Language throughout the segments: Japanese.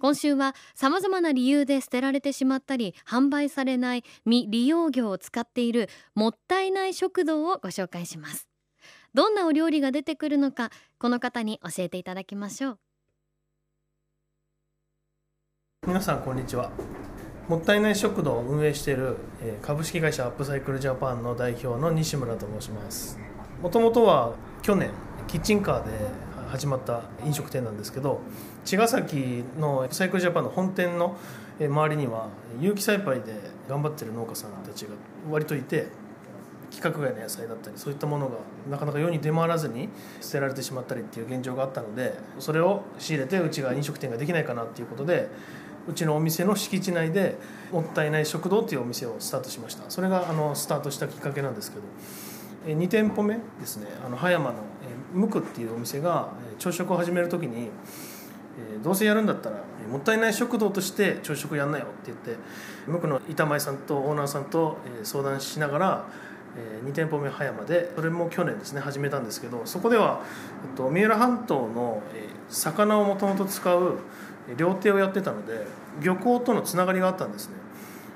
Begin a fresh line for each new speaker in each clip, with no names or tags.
今週はさまざまな理由で捨てられてしまったり販売されない未利用魚を使っているもったいない食堂をご紹介します。どんなお料理が出てくるのかこの方に教えていただきましょう。
皆さんこんにちは。もったいない食堂を運営している株式会社アップサイクルジャパンの代表の西村と申します。もともとは去年キッチンカーで始まった飲食店なんですけど茅ヶ崎のサイクルジャパンの本店の周りには有機栽培で頑張ってる農家さんたちが割といて規格外の野菜だったりそういったものがなかなか世に出回らずに捨てられてしまったりっていう現状があったのでそれを仕入れてうちが飲食店ができないかなっていうことでうちのお店の敷地内でもったいない食堂っていうお店をスタートしました。それがあのスタートしたきっかけなんですけど。2店舗目ですね。あの葉山のムクっていうお店が朝食を始める時にどうせやるんだったらもったいない食堂として朝食やんなよって言ってムクの板前さんとオーナーさんと相談しながら2店舗目葉山でそれも去年ですね始めたんですけどそこでは三浦半島の魚をもともと使う料亭をやってたので漁港とのつながりがあったんですね。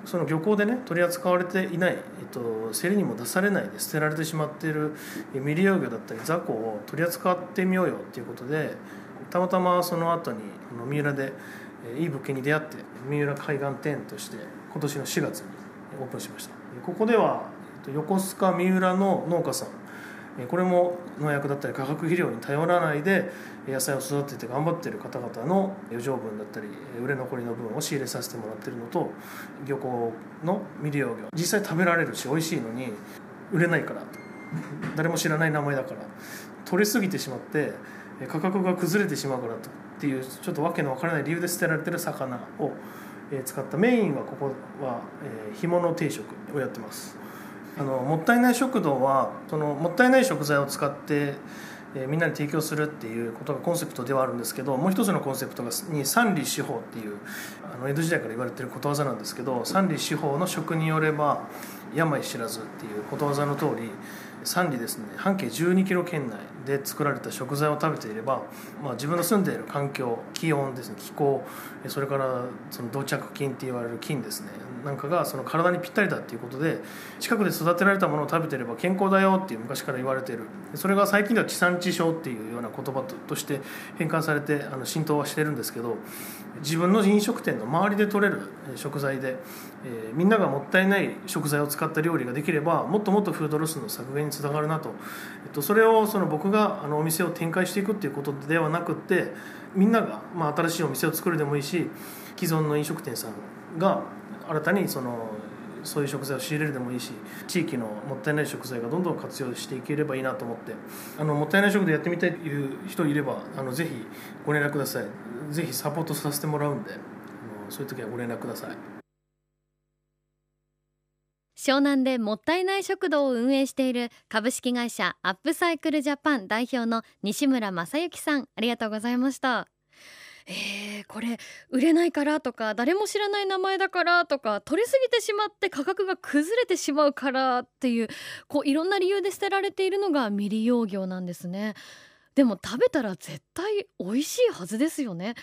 その漁港でね取り扱われていない、えっと、競りにも出されないで捨てられてしまっている未利用魚だったり雑魚を取り扱ってみようよっていうことでたまたまその後に三浦でいい物件に出会って三浦海岸店として今年の4月にオープンしました。ここでは横須賀三浦の農家さんこれも農薬だったり化学肥料に頼らないで野菜を育てて頑張ってる方々の余剰分だったり売れ残りの分を仕入れさせてもらってるのと漁港の未利用魚実際食べられるし美味しいのに売れないから誰も知らない名前だから取れすぎてしまって価格が崩れてしまうからとっていうちょっと訳のわからない理由で捨てられてる魚を使ったメインはここは干物定食をやってます。あのもったいない食堂はそのもったいない食材を使って、えー、みんなに提供するっていうことがコンセプトではあるんですけどもう一つのコンセプトがに三里四方っていうあの江戸時代から言われてることわざなんですけど三里四方の食によれば病知らずっていうことわざの通り三里ですね。半径12キロ圏内で作られた食材を食べていれば、まあ、自分の住んでいる環境気温ですね。気候それからその土着菌って言われる菌ですね。なんかがその体にぴったりだっていうことで近くで育てられたものを食べてれば健康だよっていう昔から言われている。それが最近では地産地消っていうような言葉として変換されてあの浸透はしてるんですけど自分の飲食店の周りで取れる食材で、えー、みんながもったいない食材を使った料理ができればもっともっとフードロスの削減につながるなと、えっと、それをその僕があのお店を展開していくっていうことではなくってみんなが、まあ、新しいお店を作るでもいいし既存の飲食店さんが新たにそのそういう食材を仕入れるでもいいし地域のもったいない食材がどんどん活用していければいいなと思ってあのもったいない食でやってみたいという人いればあのぜひご連絡ください。ぜひサポートさせてもらうんであのそういう時はご連絡ください。
湘南でもったいない食堂を運営している株式会社アップサイクルジャパン代表の西村正幸さんありがとうございました。えー、これ売れないからとか誰も知らない名前だからとか取りすぎてしまって価格が崩れてしまうからっていうこういろんな理由で捨てられているのが未利用魚なんですね。でも食べたら絶対美味しいはずですよね。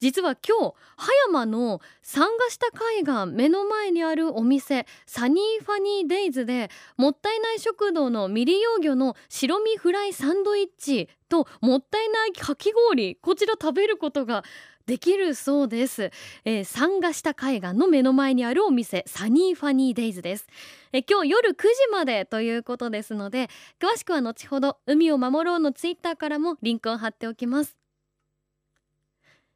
実は今日葉山の参加した海岸目の前にあるお店サニーファニーデイズでもったいない食堂の未利用魚の白身フライサンドイッチともったいないかき氷こちら食べることができるそうです、えー、参加した海岸の目の前にあるお店サニーファニーデイズです、えー、今日夜9時までということですので詳しくは後ほど海を守ろうのツイッターからもリンクを貼っておきます。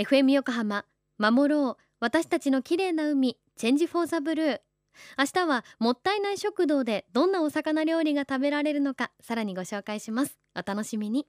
FM 横浜守ろう私たちの綺麗な海チェンジフォーザブルー。明日はもったいない食堂でどんなお魚料理が食べられるのかさらにご紹介します。お楽しみに。